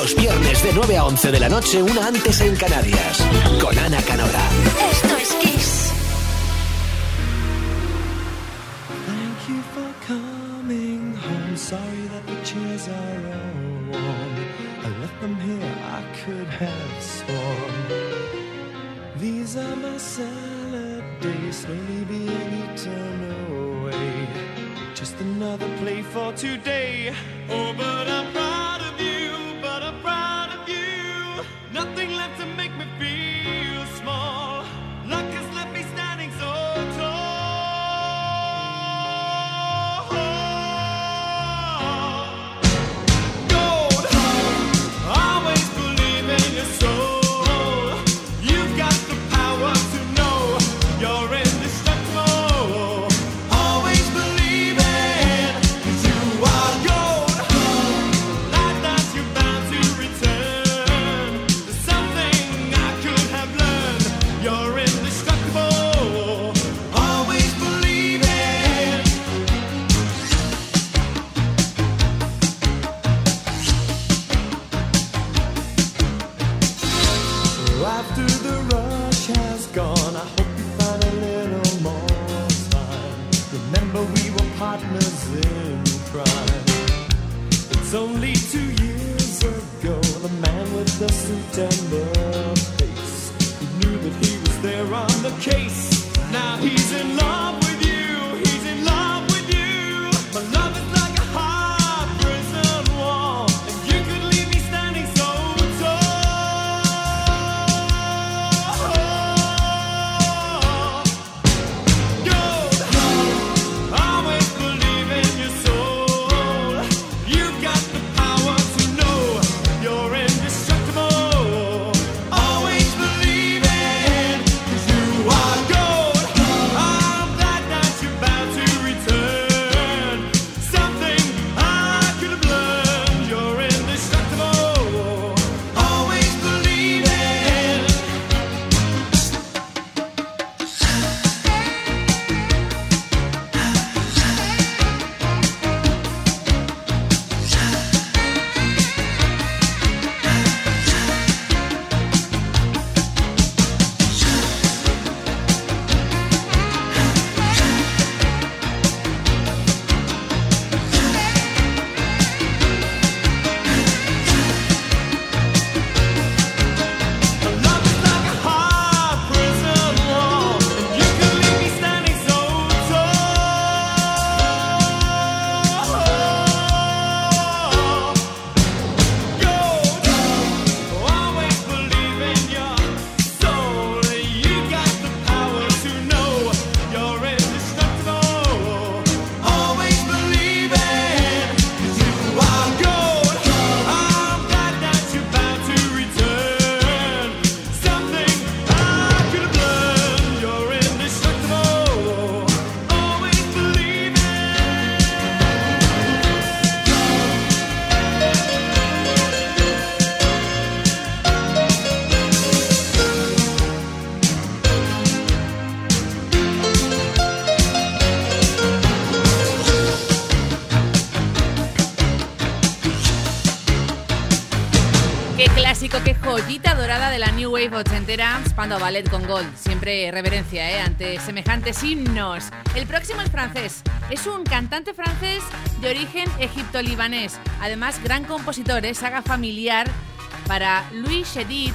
Los viernes de 9 a 11 de la noche, una antes en Canarias. Con Ana Canora. Esto es Kiss. Thank you for coming home. Sorry that the chairs are all warm. I left them here, I could have sworn. These are my salad days, slowly being eaten away. Just another play for today. Oh, but I'm proud Nothing left to make me feel It's two years ago, the man with the suit and the face. He knew that he was there on the case. Ballet con Gold. Siempre reverencia ¿eh? ante semejantes himnos. El próximo es francés. Es un cantante francés de origen egipto-libanés. Además, gran compositor, es saga familiar para Louis Chedid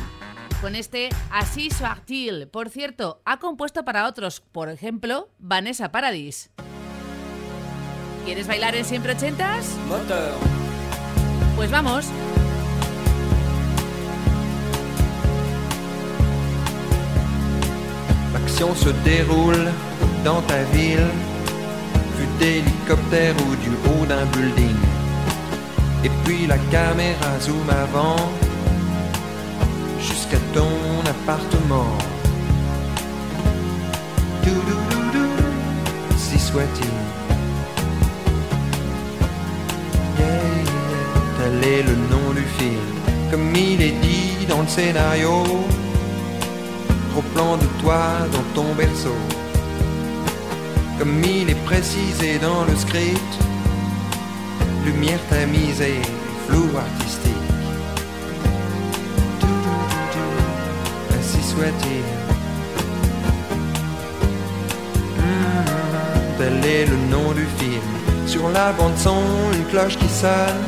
con este Assis Soirtil. Por cierto, ha compuesto para otros, por ejemplo, Vanessa Paradis. ¿Quieres bailar en siempre ochentas? Pues vamos. L'action se déroule dans ta ville, vue d'hélicoptère ou du haut d'un building. Et puis la caméra zoom avant, jusqu'à ton appartement. Si soit-il. Yeah, yeah, le nom du film, comme il est dit dans le scénario de toi dans ton berceau. Comme il est précisé dans le script, lumière tamisée, flou artistique. Ainsi soit-il. Ah, tel est le nom du film. Sur la bande-son, une cloche qui sonne.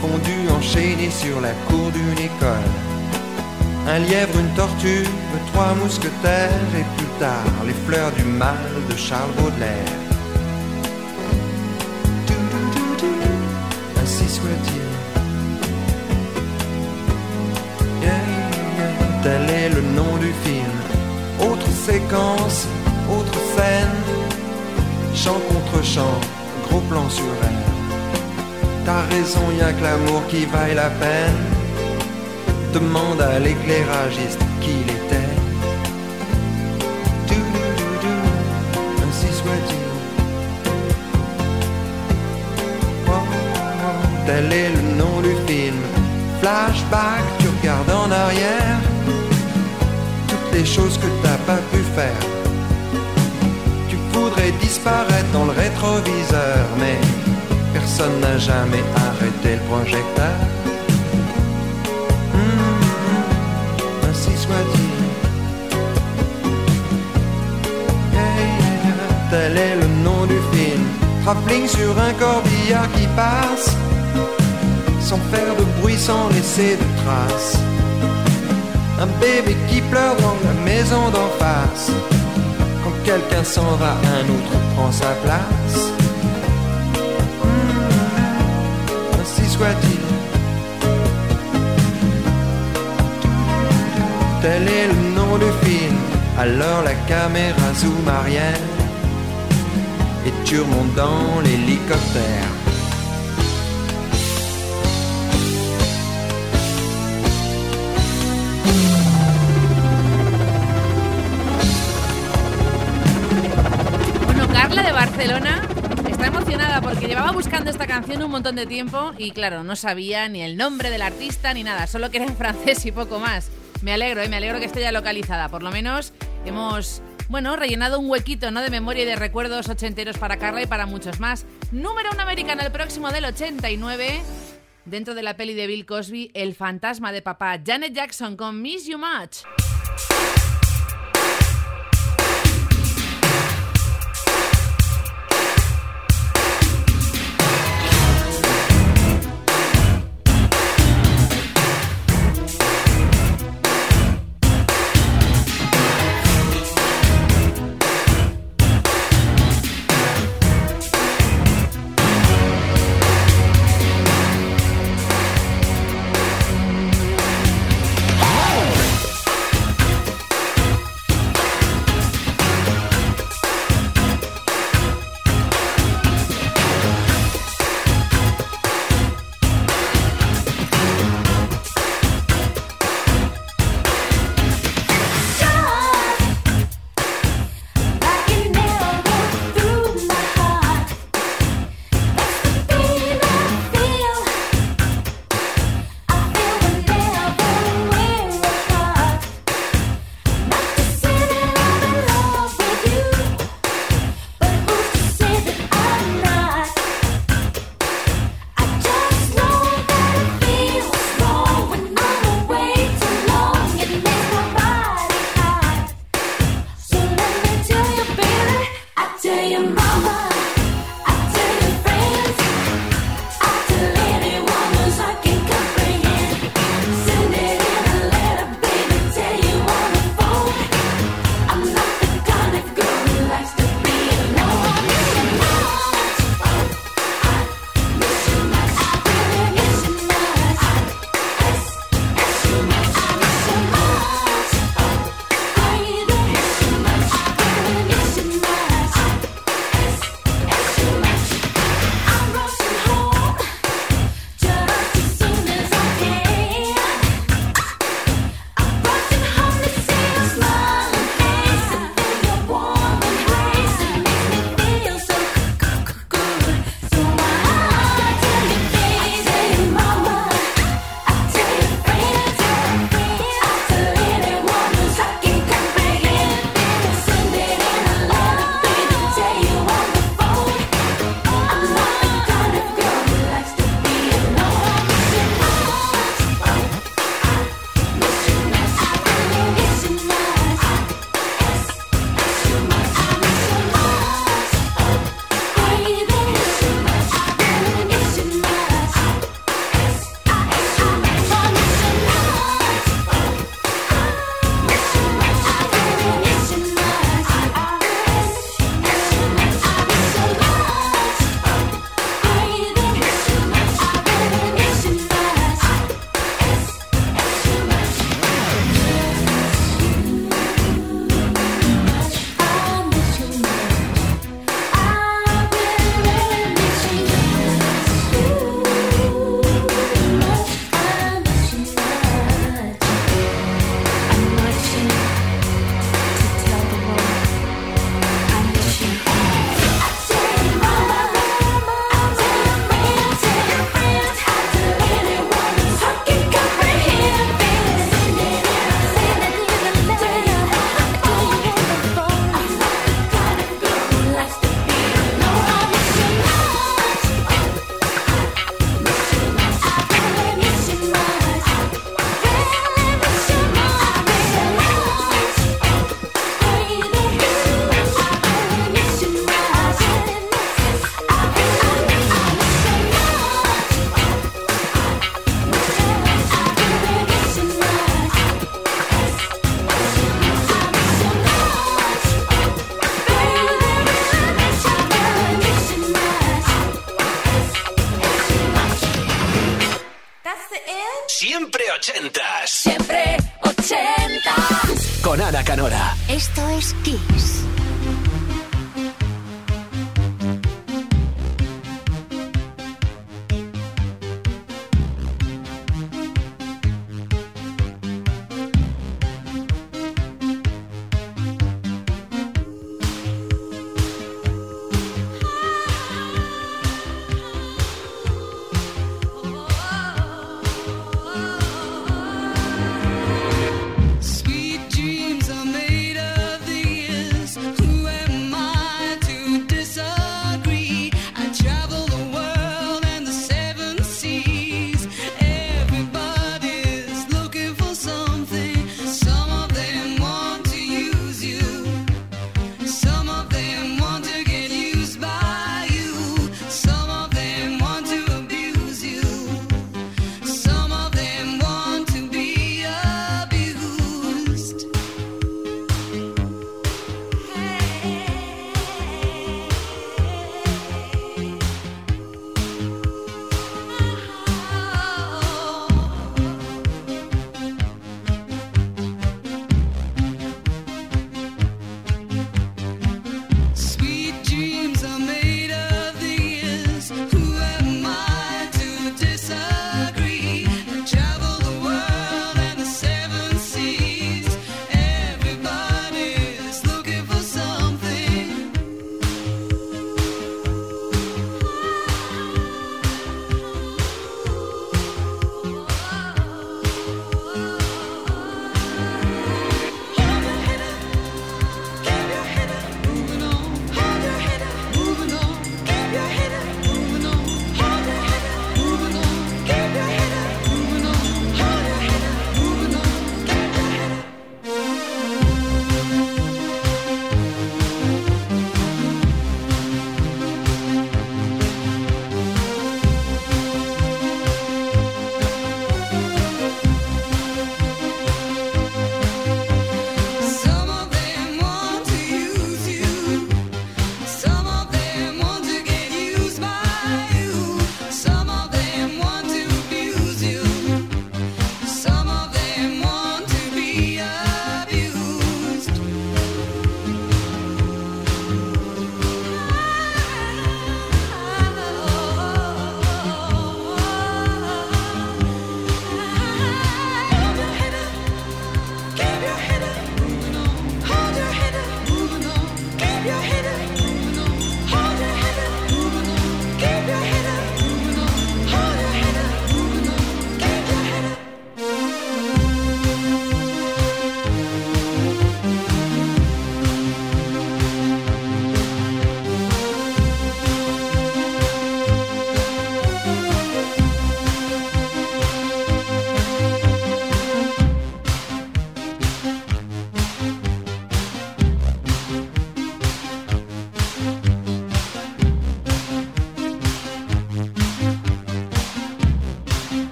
Fondu enchaîné sur la cour d'une école. Un lièvre tortue, trois mousquetaires et plus tard les fleurs du mal de Charles Baudelaire. Ainsi soit-il. tel est le nom du film. Autre séquence, autre scène, chant contre chant, gros plan sur elle. T'as raison, y a que l'amour qui vaille la peine. Demande à l'éclairagiste qui il était. Ainsi soit-il. tel est le nom du film. Flashback, tu regardes en arrière des choses que t'as pas pu faire. Tu voudrais disparaître dans le rétroviseur, mais personne n'a jamais arrêté le projecteur. Travelling sur un corbillard qui passe, sans faire de bruit, sans laisser de traces un bébé qui pleure dans la maison d'en face. Quand quelqu'un s'en va, un autre prend sa place. Mmh, ainsi soit-il. Tel est le nom du film. Alors la caméra zoom arrière et tu remontes dans l'hélicoptère. Barcelona está emocionada porque llevaba buscando esta canción un montón de tiempo y claro, no sabía ni el nombre del artista ni nada, solo que era en francés y poco más. Me alegro, ¿eh? me alegro que esté ya localizada. Por lo menos hemos, bueno, rellenado un huequito ¿no? de memoria y de recuerdos ochenteros para Carla y para muchos más. Número un americana, el próximo del 89. Dentro de la peli de Bill Cosby, El fantasma de papá, Janet Jackson con Miss You Much. Esto es Kiss.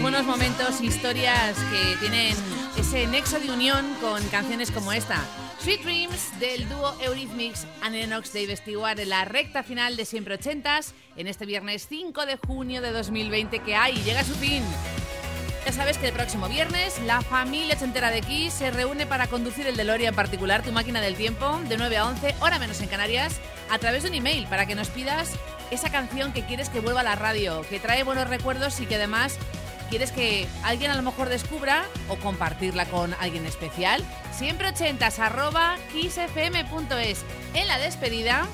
buenos momentos, historias que tienen ese nexo de unión con canciones como esta. Sweet Dreams del dúo Eurythmics and Enox Dave Stewart en la recta final de Siempre Ochentas en este viernes 5 de junio de 2020 que hay llega a su fin. Ya sabes que el próximo viernes la familia ochentera de Kiss se reúne para conducir el DeLorean en particular, tu máquina del tiempo, de 9 a 11, hora menos en Canarias, a través de un email para que nos pidas esa canción que quieres que vuelva a la radio, que trae buenos recuerdos y que además quieres que alguien a lo mejor descubra o compartirla con alguien especial, siempre ochentas arroba kissfm.es. En la despedida,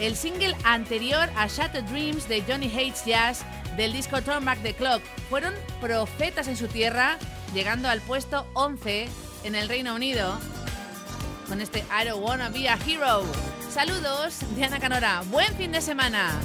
el single anterior a Shattered Dreams de Johnny Hates Jazz del disco Turn Back the Clock. Fueron profetas en su tierra, llegando al puesto 11 en el Reino Unido con este I Don't Wanna Be a Hero. Saludos, Diana Canora. Buen fin de semana.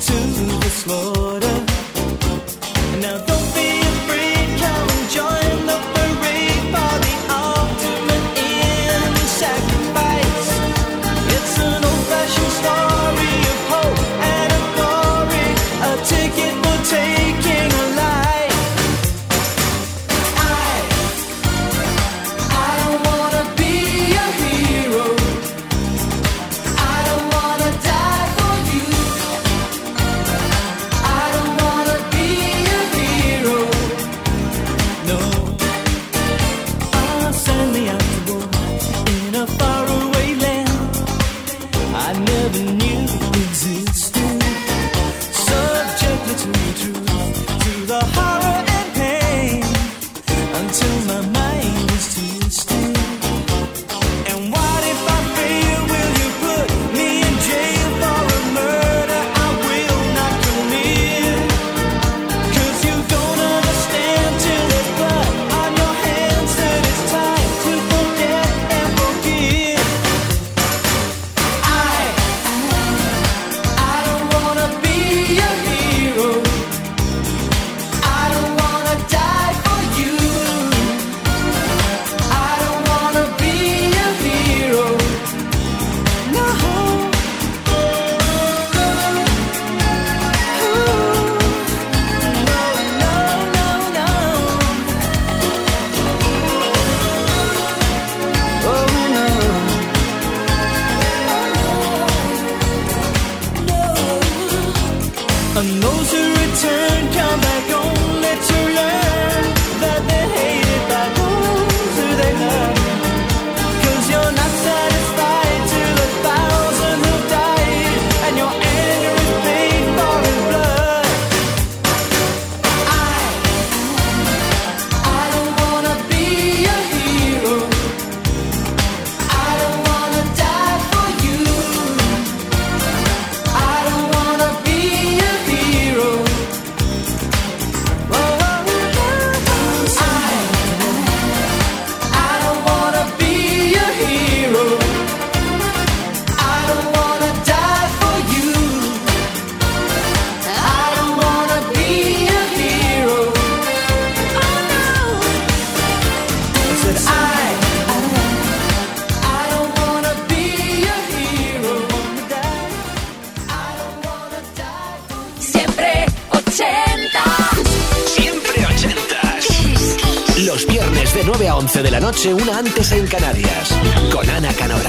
to the slaughter. And those who se una antes en Canarias, con Ana Canora.